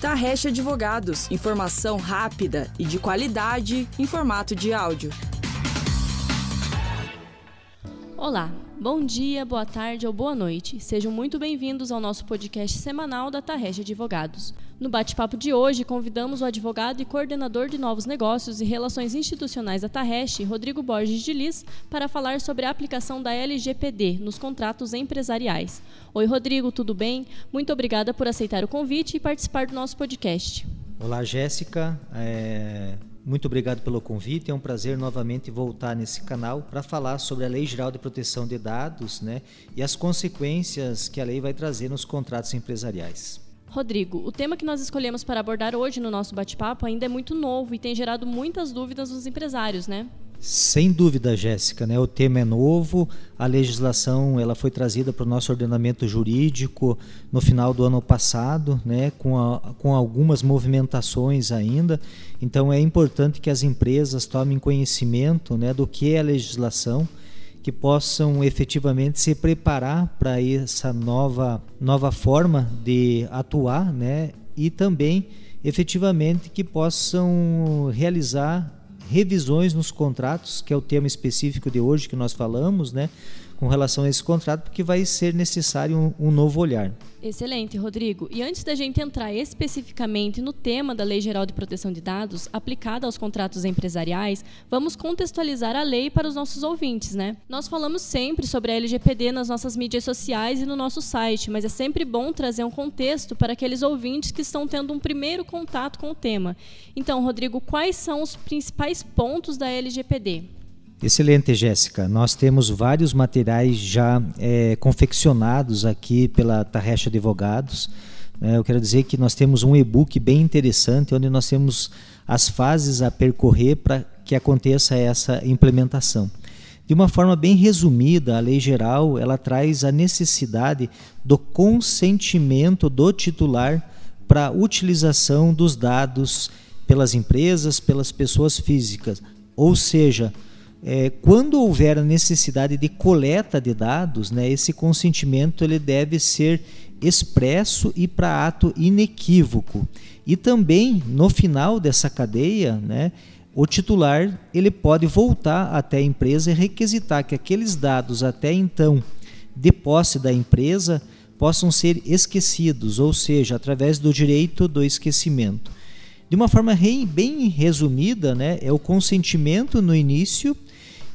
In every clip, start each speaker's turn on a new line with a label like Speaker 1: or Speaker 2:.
Speaker 1: Tarrecha Advogados, informação rápida e de qualidade em formato de áudio.
Speaker 2: Olá, bom dia, boa tarde ou boa noite. Sejam muito bem-vindos ao nosso podcast semanal da Tarrecha Advogados. No bate-papo de hoje, convidamos o advogado e coordenador de novos negócios e relações institucionais da Tarrecha, Rodrigo Borges de Lis, para falar sobre a aplicação da LGPD nos contratos empresariais. Oi, Rodrigo, tudo bem? Muito obrigada por aceitar o convite e participar do nosso podcast.
Speaker 3: Olá, Jéssica. É... Muito obrigado pelo convite. É um prazer novamente voltar nesse canal para falar sobre a Lei Geral de Proteção de Dados né, e as consequências que a lei vai trazer nos contratos empresariais.
Speaker 2: Rodrigo, o tema que nós escolhemos para abordar hoje no nosso bate-papo ainda é muito novo e tem gerado muitas dúvidas nos empresários, né?
Speaker 3: Sem dúvida, Jéssica, né? O tema é novo, a legislação ela foi trazida para o nosso ordenamento jurídico no final do ano passado, né? Com, a, com algumas movimentações ainda. Então é importante que as empresas tomem conhecimento, né? Do que é a legislação, que possam efetivamente se preparar para essa nova nova forma de atuar, né? E também efetivamente que possam realizar revisões nos contratos, que é o tema específico de hoje que nós falamos, né? Com relação a esse contrato, porque vai ser necessário um, um, novo olhar.
Speaker 2: Excelente, Rodrigo. E antes da gente entrar especificamente no tema da Lei Geral de Proteção de Dados aplicada aos contratos empresariais, vamos contextualizar a lei para os nossos ouvintes, né? Nós falamos sempre sobre a LGPD nas nossas mídias sociais e no nosso site, mas é sempre bom trazer um contexto para aqueles ouvintes que estão tendo um primeiro contato com o tema. Então, Rodrigo, quais são os principais pontos da LGPD?
Speaker 3: Excelente, Jéssica. Nós temos vários materiais já é, confeccionados aqui pela Tarrecha Advogados. É, eu quero dizer que nós temos um e-book bem interessante, onde nós temos as fases a percorrer para que aconteça essa implementação. De uma forma bem resumida, a lei geral ela traz a necessidade do consentimento do titular para a utilização dos dados pelas empresas, pelas pessoas físicas, ou seja, é, quando houver a necessidade de coleta de dados, né, esse consentimento ele deve ser expresso e para ato inequívoco. E também no final dessa cadeia, né, o titular ele pode voltar até a empresa e requisitar que aqueles dados até então de posse da empresa possam ser esquecidos, ou seja, através do direito do esquecimento. De uma forma bem resumida, né, é o consentimento no início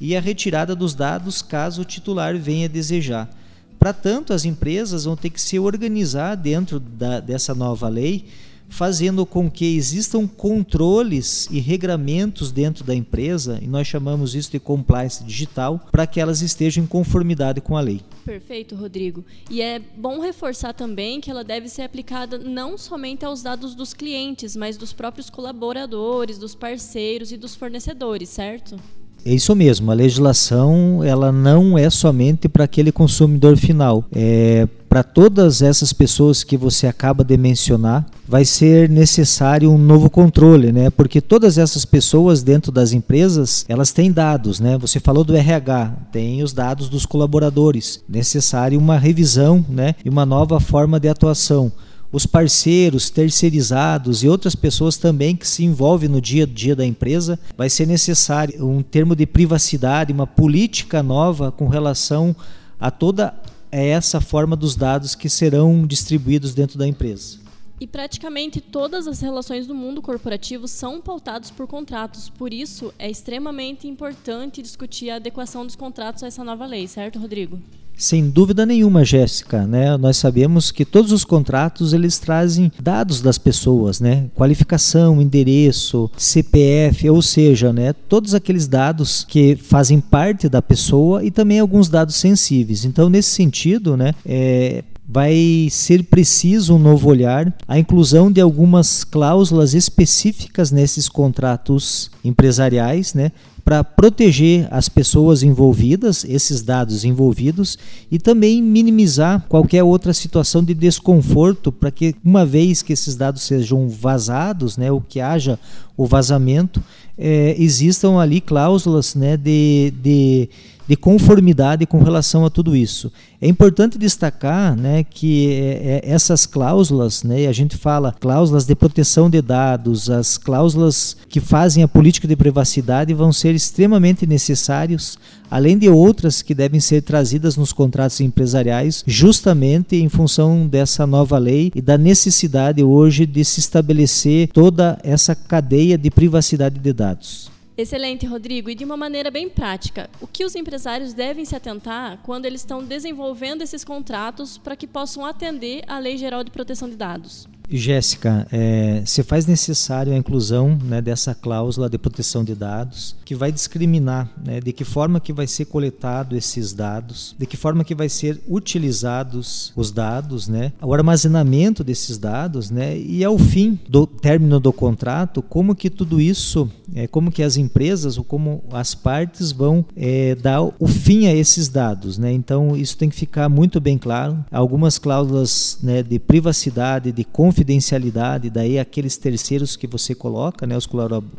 Speaker 3: e a retirada dos dados caso o titular venha desejar. Para tanto, as empresas vão ter que se organizar dentro da, dessa nova lei, fazendo com que existam controles e regramentos dentro da empresa, e nós chamamos isso de compliance digital, para que elas estejam em conformidade com a lei.
Speaker 2: Perfeito, Rodrigo. E é bom reforçar também que ela deve ser aplicada não somente aos dados dos clientes, mas dos próprios colaboradores, dos parceiros e dos fornecedores, certo?
Speaker 3: É isso mesmo, a legislação ela não é somente para aquele consumidor final. É para todas essas pessoas que você acaba de mencionar, vai ser necessário um novo controle, né? Porque todas essas pessoas dentro das empresas, elas têm dados, né? Você falou do RH, tem os dados dos colaboradores. Necessário uma revisão, né? E uma nova forma de atuação os parceiros, terceirizados e outras pessoas também que se envolvem no dia a dia da empresa, vai ser necessário um termo de privacidade, uma política nova com relação a toda essa forma dos dados que serão distribuídos dentro da empresa.
Speaker 2: E praticamente todas as relações do mundo corporativo são pautadas por contratos. Por isso, é extremamente importante discutir a adequação dos contratos a essa nova lei, certo, Rodrigo?
Speaker 3: Sem dúvida nenhuma, Jéssica, né? Nós sabemos que todos os contratos eles trazem dados das pessoas, né? Qualificação, endereço, CPF, ou seja, né? Todos aqueles dados que fazem parte da pessoa e também alguns dados sensíveis. Então, nesse sentido, né? É, vai ser preciso um novo olhar, a inclusão de algumas cláusulas específicas nesses contratos empresariais, né, para proteger as pessoas envolvidas, esses dados envolvidos, e também minimizar qualquer outra situação de desconforto, para que, uma vez que esses dados sejam vazados, né, ou que haja o vazamento, é, existam ali cláusulas né, de, de de conformidade com relação a tudo isso. É importante destacar né, que é, é, essas cláusulas, né, a gente fala cláusulas de proteção de dados, as cláusulas que fazem a política de privacidade vão ser extremamente necessários, além de outras que devem ser trazidas nos contratos empresariais, justamente em função dessa nova lei e da necessidade hoje de se estabelecer toda essa cadeia de privacidade de dados.
Speaker 2: Excelente, Rodrigo. E de uma maneira bem prática, o que os empresários devem se atentar quando eles estão desenvolvendo esses contratos para que possam atender à Lei Geral de Proteção de Dados?
Speaker 3: Jéssica, é, se faz necessário a inclusão né, dessa cláusula de proteção de dados, que vai discriminar né, de que forma que vai ser coletado esses dados, de que forma que vai ser utilizados os dados, né, o armazenamento desses dados, né, e ao fim do término do contrato, como que tudo isso, é, como que as empresas ou como as partes vão é, dar o fim a esses dados, né? Então isso tem que ficar muito bem claro. Algumas cláusulas né, de privacidade, de confidencialidade confidencialidade, daí aqueles terceiros que você coloca, né, os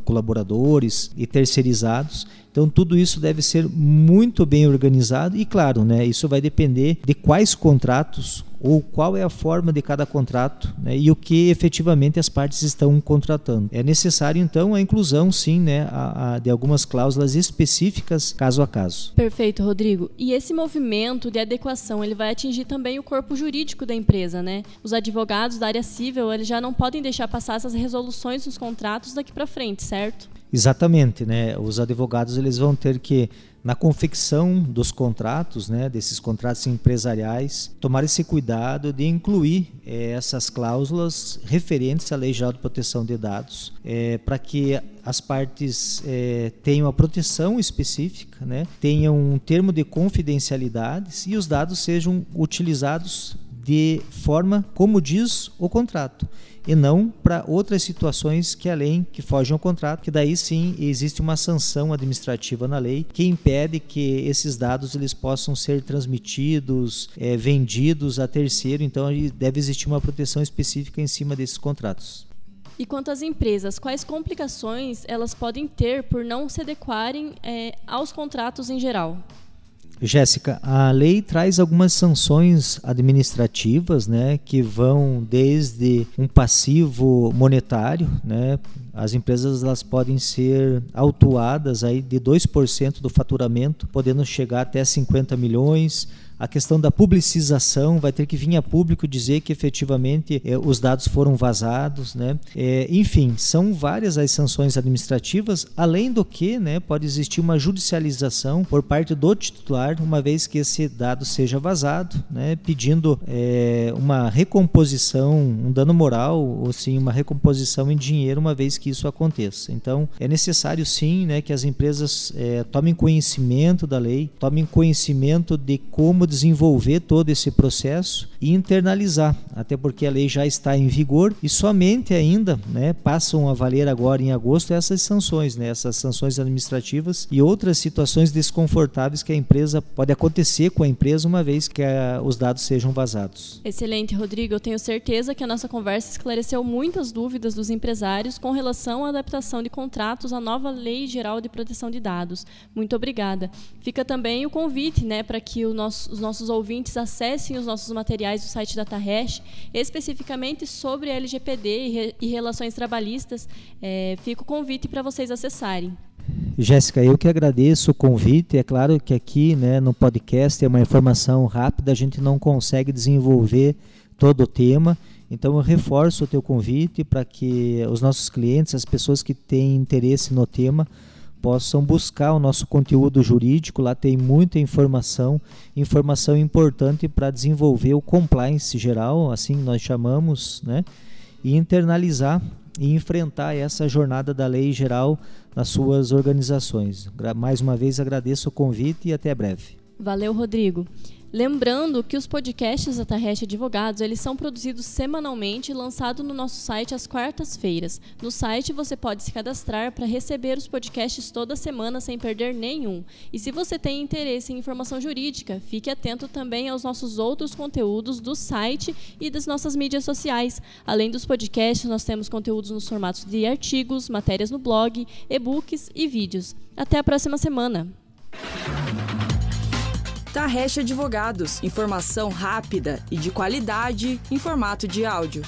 Speaker 3: colaboradores e terceirizados. Então tudo isso deve ser muito bem organizado e claro, né, isso vai depender de quais contratos ou qual é a forma de cada contrato né, e o que efetivamente as partes estão contratando. É necessário então a inclusão, sim, né, a, a, de algumas cláusulas específicas caso a caso.
Speaker 2: Perfeito, Rodrigo. E esse movimento de adequação ele vai atingir também o corpo jurídico da empresa, né? Os advogados da área civil eles já não podem deixar passar essas resoluções dos contratos daqui para frente, certo?
Speaker 3: Exatamente, né? Os advogados eles vão ter que na confecção dos contratos, né, desses contratos empresariais, tomar esse cuidado de incluir é, essas cláusulas referentes à Lei Geral de Proteção de Dados, é, para que as partes é, tenham a proteção específica, né, tenham um termo de confidencialidade e os dados sejam utilizados de forma como diz o contrato e não para outras situações que além que fogem ao contrato, que daí sim existe uma sanção administrativa na lei que impede que esses dados eles possam ser transmitidos, é, vendidos a terceiro. Então deve existir uma proteção específica em cima desses contratos.
Speaker 2: E quanto às empresas, quais complicações elas podem ter por não se adequarem é, aos contratos em geral?
Speaker 3: Jéssica, a lei traz algumas sanções administrativas, né, que vão desde um passivo monetário, né, as empresas elas podem ser autuadas aí de 2% do faturamento, podendo chegar até 50 milhões, a questão da publicização, vai ter que vir a público dizer que efetivamente é, os dados foram vazados, né? É, enfim, são várias as sanções administrativas, além do que, né, pode existir uma judicialização por parte do titular, uma vez que esse dado seja vazado, né, pedindo é, uma recomposição, um dano moral, ou sim, uma recomposição em dinheiro, uma vez que isso aconteça. Então, é necessário sim, né, que as empresas tomem conhecimento da lei, tomem conhecimento de como desenvolver todo esse processo e internalizar, até porque a lei já está em vigor e somente ainda né, passam a valer agora em agosto essas sanções, né, essas sanções administrativas e outras situações desconfortáveis que a empresa pode acontecer com a empresa uma vez que a, os dados sejam vazados.
Speaker 2: Excelente, Rodrigo. Eu tenho certeza que a nossa conversa esclareceu muitas dúvidas dos empresários com relação à adaptação de contratos à nova Lei Geral de Proteção de Dados. Muito obrigada. Fica também o convite né, para que nosso, os nossos ouvintes acessem os nossos materiais do site da Tarresh, especificamente sobre LGPD e, re, e relações trabalhistas. É, fica o convite para vocês acessarem.
Speaker 3: Jéssica, eu que agradeço o convite. É claro que aqui né, no podcast é uma informação rápida, a gente não consegue desenvolver todo o tema. Então eu reforço o teu convite para que os nossos clientes, as pessoas que têm interesse no tema, possam buscar o nosso conteúdo jurídico. Lá tem muita informação, informação importante para desenvolver o compliance geral, assim nós chamamos, né? E internalizar e enfrentar essa jornada da lei geral nas suas organizações. Mais uma vez agradeço o convite e até breve.
Speaker 2: Valeu, Rodrigo. Lembrando que os podcasts da Tarreste Advogados, eles são produzidos semanalmente e lançados no nosso site às quartas-feiras. No site você pode se cadastrar para receber os podcasts toda semana sem perder nenhum. E se você tem interesse em informação jurídica, fique atento também aos nossos outros conteúdos do site e das nossas mídias sociais. Além dos podcasts, nós temos conteúdos nos formatos de artigos, matérias no blog, e-books e vídeos. Até a próxima semana!
Speaker 1: Tarrecha Advogados, informação rápida e de qualidade em formato de áudio.